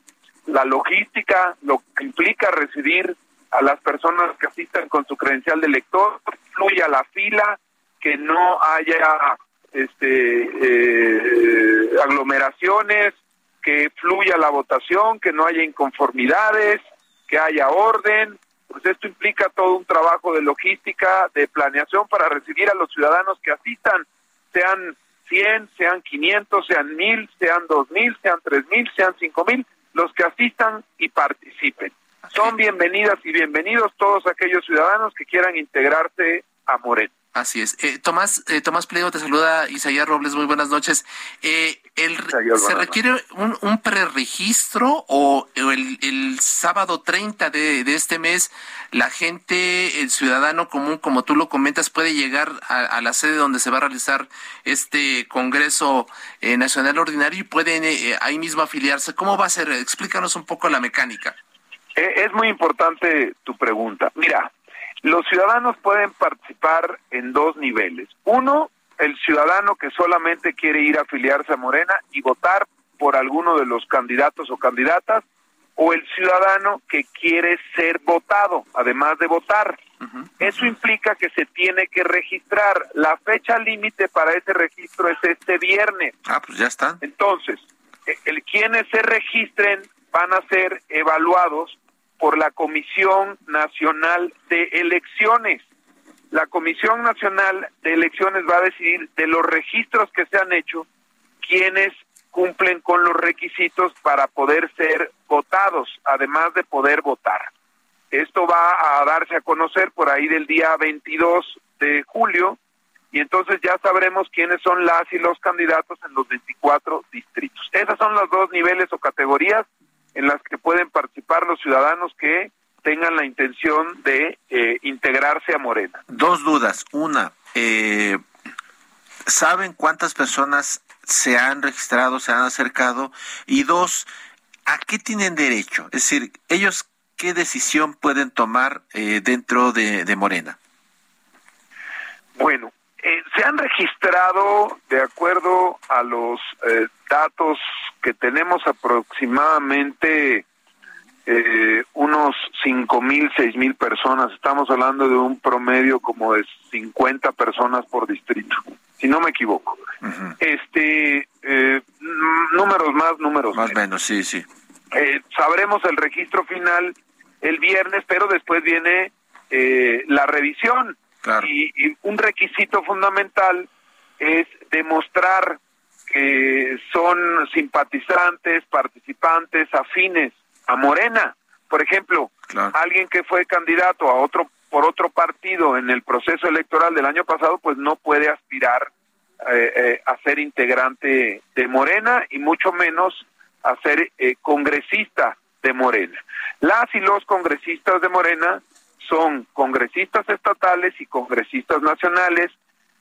Speaker 9: La logística, lo que implica recibir a las personas que asistan con su credencial de lector, fluya la fila, que no haya este eh, aglomeraciones, que fluya la votación, que no haya inconformidades, que haya orden, pues esto implica todo un trabajo de logística, de planeación para recibir a los ciudadanos que asistan, sean 100, sean 500, sean 1000, sean 2000, sean 3000, sean 5000, los que asistan y participen. Son bienvenidas y bienvenidos todos aquellos ciudadanos que quieran integrarse a Moreno.
Speaker 2: Así es. Eh, Tomás, eh, Tomás Pliego te saluda Isaías Robles, muy buenas noches. Eh, ¿Se requiere un, un preregistro o el, sábado 30 de, este mes la gente, el ciudadano común, como tú lo comentas, puede llegar a, la sede donde se va a realizar este Congreso eh, Nacional Ordinario y pueden eh, ahí mismo afiliarse? ¿Cómo va a ser? Explícanos un poco la mecánica.
Speaker 9: Eh, es muy importante tu pregunta. Mira, los ciudadanos pueden participar en dos niveles. Uno, el ciudadano que solamente quiere ir a afiliarse a Morena y votar por alguno de los candidatos o candidatas, o el ciudadano que quiere ser votado, además de votar. Eso implica que se tiene que registrar. La fecha límite para ese registro es este viernes.
Speaker 3: Ah, pues ya está.
Speaker 9: Entonces, e, el quienes se registren van a ser evaluados por la Comisión Nacional de Elecciones la Comisión Nacional de Elecciones va a decidir de los registros que se han hecho quienes cumplen con los requisitos para poder ser votados, además de poder votar. Esto va a darse a conocer por ahí del día 22 de julio y entonces ya sabremos quiénes son las y los candidatos en los 24 distritos. Esos son los dos niveles o categorías en las que pueden participar los ciudadanos que tengan la intención de eh, integrarse a Morena.
Speaker 3: Dos dudas. Una, eh, ¿saben cuántas personas se han registrado, se han acercado? Y dos, ¿a qué tienen derecho? Es decir, ellos, ¿qué decisión pueden tomar eh, dentro de, de, Morena?
Speaker 9: Bueno, se han registrado, de acuerdo a los datos que tenemos aproximadamente eh, unos cinco mil, seis mil personas. Estamos hablando de un promedio como de 50 personas por distrito, si no me equivoco. Este, eh, números más, números
Speaker 3: más. menos, sí, sí.
Speaker 9: Eh, sabremos el registro final el viernes, pero después viene eh, la revisión. y un requisito fundamental es demostrar que son simpatizantes, participantes, afines a Morena. Por ejemplo, alguien que fue candidato a otro por otro partido en el proceso electoral del año pasado, pues no puede aspirar eh, eh, a ser integrante de Morena y mucho menos a ser eh, congresista de Morena. Las y los congresistas de Morena son congresistas estatales y congresistas nacionales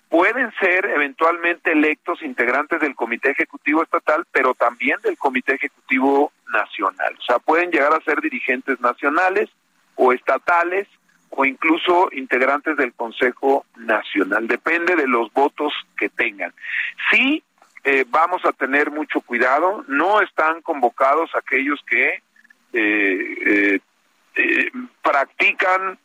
Speaker 9: pueden ser eventualmente electos integrantes del Comité Ejecutivo Estatal, pero también del Comité Ejecutivo Nacional. O sea, pueden llegar a ser dirigentes nacionales o estatales o incluso integrantes del Consejo Nacional. Depende de los votos que tengan. Sí, eh, vamos a tener mucho cuidado. No están convocados aquellos que eh, eh, practican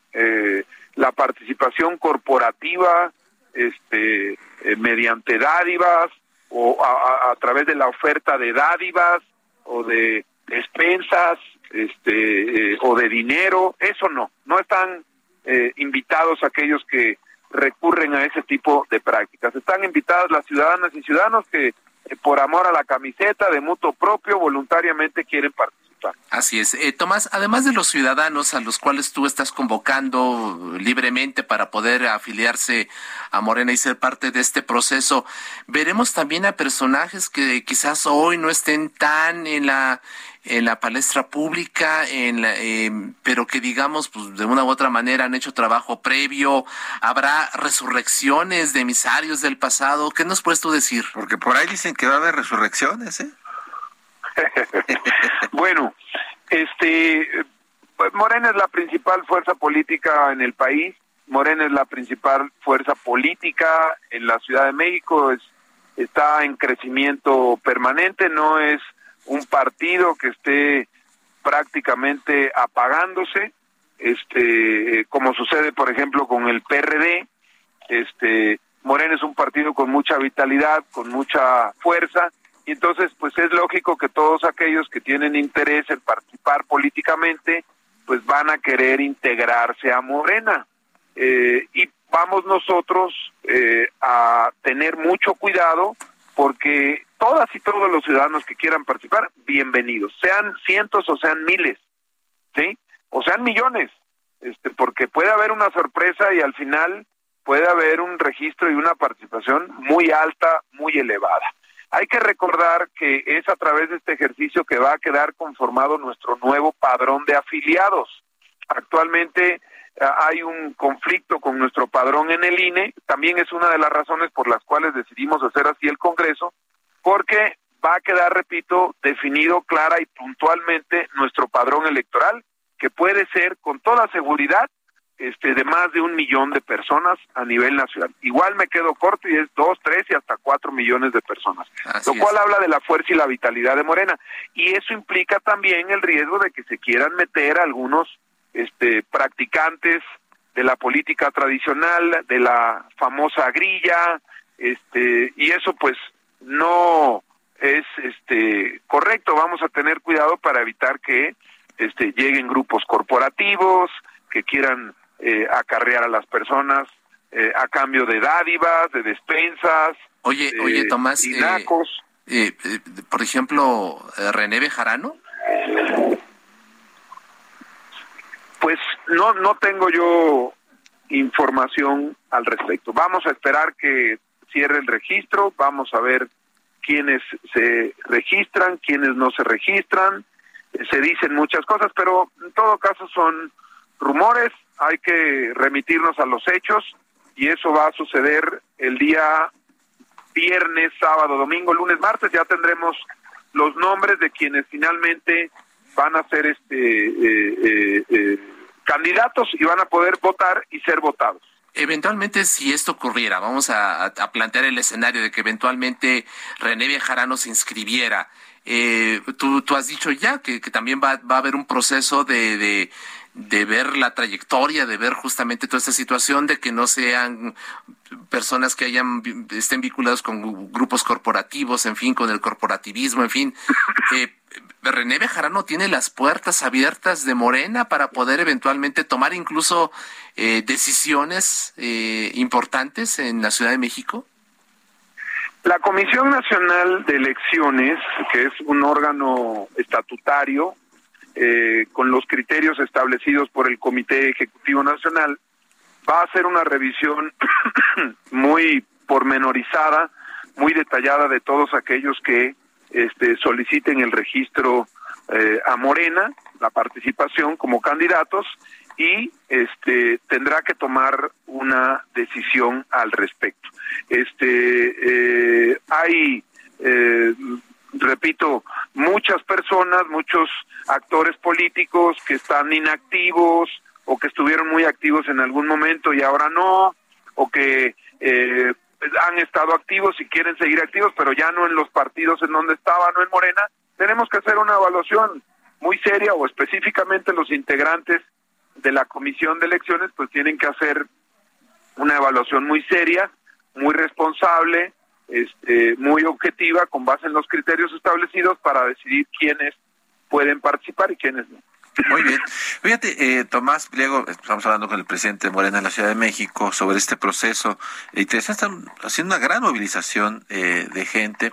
Speaker 9: la participación corporativa, este, eh, mediante dádivas o a, través de la oferta de dádivas o de despensas este, eh, o de dinero, eso no, no están eh, invitados aquellos que recurren a ese tipo de prácticas. Están invitadas las ciudadanas y ciudadanos que por amor a la camiseta de mutuo propio voluntariamente quieren participar.
Speaker 2: Así es. Eh, Tomás, además de los ciudadanos a los cuales tú estás convocando libremente para poder afiliarse a Morena y ser parte de este proceso, veremos también a personajes que quizás hoy no estén tan en la en la palestra pública, en la, eh, pero que digamos, pues de una u otra manera han hecho trabajo previo. Habrá resurrecciones de emisarios del pasado. ¿Qué nos puedes tú decir?
Speaker 3: Porque por ahí dicen que va a haber resurrecciones, ¿eh? (laughs)
Speaker 9: bueno, este, Morena es la principal fuerza política en el país. Morena es la principal fuerza política en la Ciudad de México. Es, está en crecimiento permanente. No es un partido que esté prácticamente apagándose. Este, como sucede, por ejemplo, con el PRD. Este, Morena es un partido con mucha vitalidad, con mucha fuerza y entonces, pues es lógico que todos aquellos que tienen interés en participar políticamente, pues van a querer integrarse a Morena. Eh, y vamos nosotros eh, a tener mucho cuidado porque todas y todos los ciudadanos que quieran participar, bienvenidos, sean cientos o sean miles, ¿sí? O sean millones, este, porque puede haber una sorpresa y al final puede haber un registro y una participación muy alta, muy elevada. Hay que recordar que es a través de este ejercicio que va a quedar conformado nuestro nuevo padrón de afiliados. Actualmente ah, hay un conflicto con nuestro padrón en el INE, también es una de las razones por las cuales decidimos hacer así el Congreso, porque va a quedar, repito, definido clara y puntualmente nuestro padrón electoral, que puede ser con toda seguridad este, de más de un millón de personas a nivel nacional. Igual me quedo corto y es dos, tres y hasta cuatro millones de personas, lo cual habla de la fuerza y la vitalidad de Morena. Y eso implica también el riesgo de que se quieran meter algunos este, practicantes de la política tradicional, de la famosa grilla, este, y eso pues no es este correcto. Vamos a tener cuidado para evitar que este, lleguen grupos corporativos que quieran eh, acarrear a las personas eh, a cambio de dádivas, de despensas.
Speaker 2: Oye, oye, Tomás, eh, por ejemplo, René Bejarano.
Speaker 9: Pues no, no tengo yo información al respecto. Vamos a esperar que cierre el registro, vamos a ver quiénes se registran, quiénes no se registran, se dicen muchas cosas, pero en todo caso son rumores, hay que remitirnos a los hechos y eso va a suceder el día viernes, sábado, domingo, lunes, martes, ya tendremos los nombres de quienes finalmente van a ser este eh, eh, eh, candidatos y van a poder votar y ser votados.
Speaker 2: Eventualmente, si esto ocurriera, vamos a, plantear el escenario de que eventualmente René Bejarano se inscribiera. tú, tú has dicho ya que, también va, va, a haber un proceso de, de ver la trayectoria, de ver justamente toda esta situación, de que no sean personas que hayan estén vinculados con grupos corporativos, en fin, con el corporativismo, en fin. Eh, René Bejarano tiene las puertas abiertas de Morena para poder eventualmente tomar incluso eh, decisiones eh, importantes en la Ciudad de México.
Speaker 9: La Comisión Nacional de Elecciones, que es un órgano estatutario eh, con los criterios establecidos por el Comité Ejecutivo Nacional, va a hacer una revisión (clears throat) muy pormenorizada, muy detallada de todos aquellos que este, soliciten el registro eh, a Morena, la participación como candidatos y este tendrá que tomar una decisión al respecto. Este eh, hay eh, repito, muchas personas, muchos actores políticos que están inactivos o que estuvieron muy activos en algún momento y ahora no, o que eh, han estado activos y quieren seguir activos, pero ya no en los partidos en donde estaban, no en Morena, tenemos que hacer una evaluación muy seria o específicamente los integrantes de la comisión de elecciones pues tienen que hacer una evaluación muy seria, muy responsable, este, muy objetiva con base en los criterios establecidos para decidir quiénes pueden participar y quiénes no.
Speaker 3: Muy bien. Fíjate, eh, Tomás Pliego, estamos hablando con el presidente Morena en la Ciudad de México sobre este proceso. Y te están haciendo una gran movilización eh, de gente.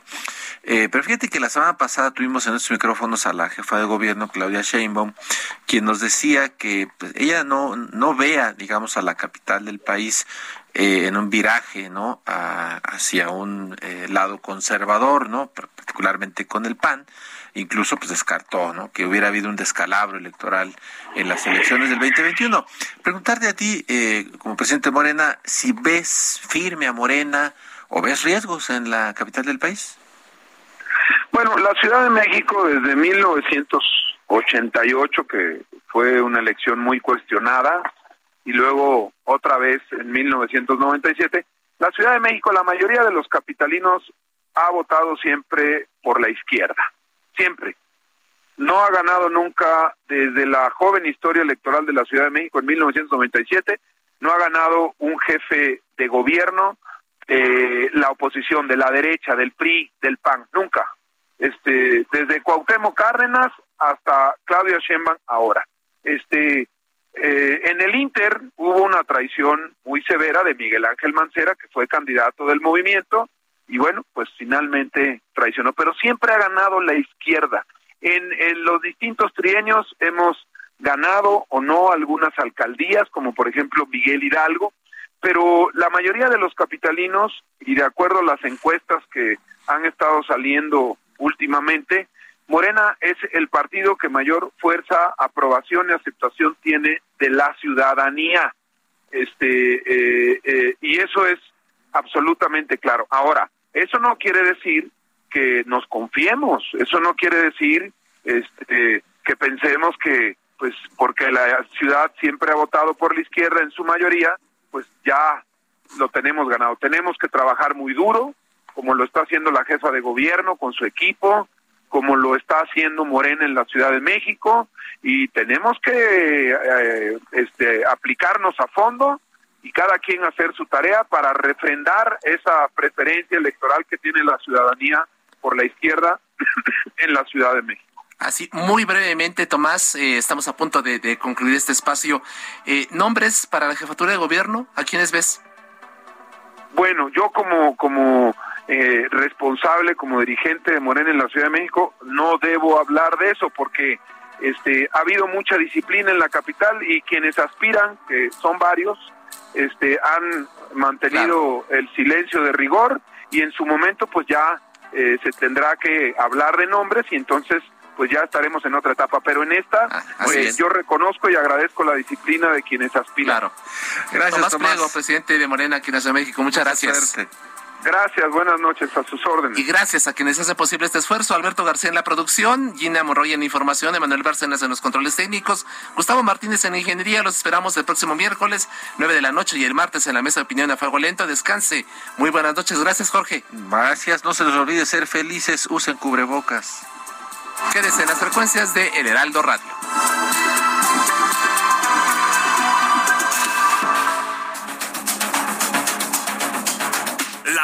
Speaker 3: Eh, pero fíjate que la semana pasada tuvimos en nuestros micrófonos a la jefa de gobierno, Claudia Sheinbaum, quien nos decía que pues, ella no, no vea, digamos, a la capital del país eh, en un viraje, ¿no? hacia un eh, lado conservador, ¿no? Particularmente con el PAN. Incluso pues descartó, ¿no? Que hubiera habido un descalabro electoral en las elecciones del 2021. Preguntarte a ti, eh, como presidente Morena, si ves firme a Morena o ves riesgos en la capital del país.
Speaker 9: Bueno, la Ciudad de México desde 1988, que fue una elección muy cuestionada, y luego otra vez en 1997, la Ciudad de México, la mayoría de los capitalinos ha votado siempre por la izquierda, siempre. No ha ganado nunca desde la joven historia electoral de la Ciudad de México en 1997, no ha ganado un jefe de gobierno, eh, la oposición de la derecha, del PRI, del PAN, nunca. Este, desde Cuauhtémoc Cárdenas hasta Claudia Sheinbaum ahora. Este, eh, en el Inter hubo una traición muy severa de Miguel Ángel Mancera, que fue candidato del movimiento, y bueno, pues finalmente traicionó, pero siempre ha ganado la izquierda. En, en los distintos trienios hemos ganado o no algunas alcaldías, como por ejemplo Miguel Hidalgo, pero la mayoría de los capitalinos, y de acuerdo a las encuestas que han estado saliendo últimamente, Morena es el partido que mayor fuerza, aprobación y aceptación tiene de la ciudadanía. Este, eh, eh, y eso es absolutamente claro. Ahora, eso no quiere decir que nos confiemos, eso no quiere decir este, que pensemos que, pues, porque la ciudad siempre ha votado por la izquierda en su mayoría, pues ya lo tenemos ganado. Tenemos que trabajar muy duro, como lo está haciendo la jefa de gobierno con su equipo, como lo está haciendo Morena en la Ciudad de México, y tenemos que eh, este, aplicarnos a fondo y cada quien hacer su tarea para refrendar esa preferencia electoral que tiene la ciudadanía por la izquierda (clears throat) en la Ciudad de México.
Speaker 2: Así, muy brevemente, Tomás, eh, estamos a punto de, concluir este espacio. Eh, ¿Nombres para la jefatura de gobierno? ¿A quiénes ves?
Speaker 9: Bueno, yo como, como eh, responsable, como dirigente de Morena en la Ciudad de México, no debo hablar de eso porque este, ha habido mucha disciplina en la capital y quienes aspiran, que son varios, este, han mantenido el silencio de rigor y en su momento pues ya eh, se tendrá que hablar de nombres y entonces pues ya estaremos en otra etapa. Pero en esta, ah, pues, yo reconozco y agradezco la disciplina de quienes aspiran.
Speaker 2: Claro. Gracias, Tomás, presidente de Morena, aquí en México. Muchas gracias.
Speaker 9: Gracias, buenas noches, a sus órdenes.
Speaker 2: Y gracias a quienes hacen posible este esfuerzo. Alberto García en la producción, Gina Monroy en información, Emanuel Bárcenas en los controles técnicos, Gustavo Martínez en ingeniería. Los esperamos el próximo miércoles, 9 de la noche y el martes en la mesa de opinión a fuego lento. Descanse. Muy buenas noches. Gracias, Jorge.
Speaker 3: Gracias. No se les olvide ser felices. Usen cubrebocas.
Speaker 2: Quédese en las frecuencias de El Heraldo Radio.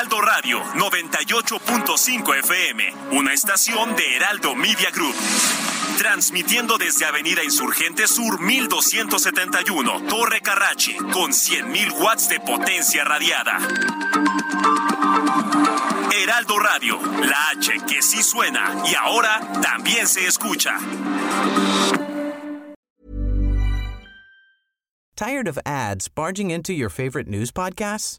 Speaker 1: Heraldo Radio 98.5 FM, una estación de Heraldo Media Group. Transmitiendo desde Avenida Insurgente Sur 1271, Torre Carrache, con 100.000 watts de potencia radiada. Heraldo Radio, la H que sí suena y ahora también se escucha.
Speaker 8: ¿Tired of ads barging into your favorite news podcasts?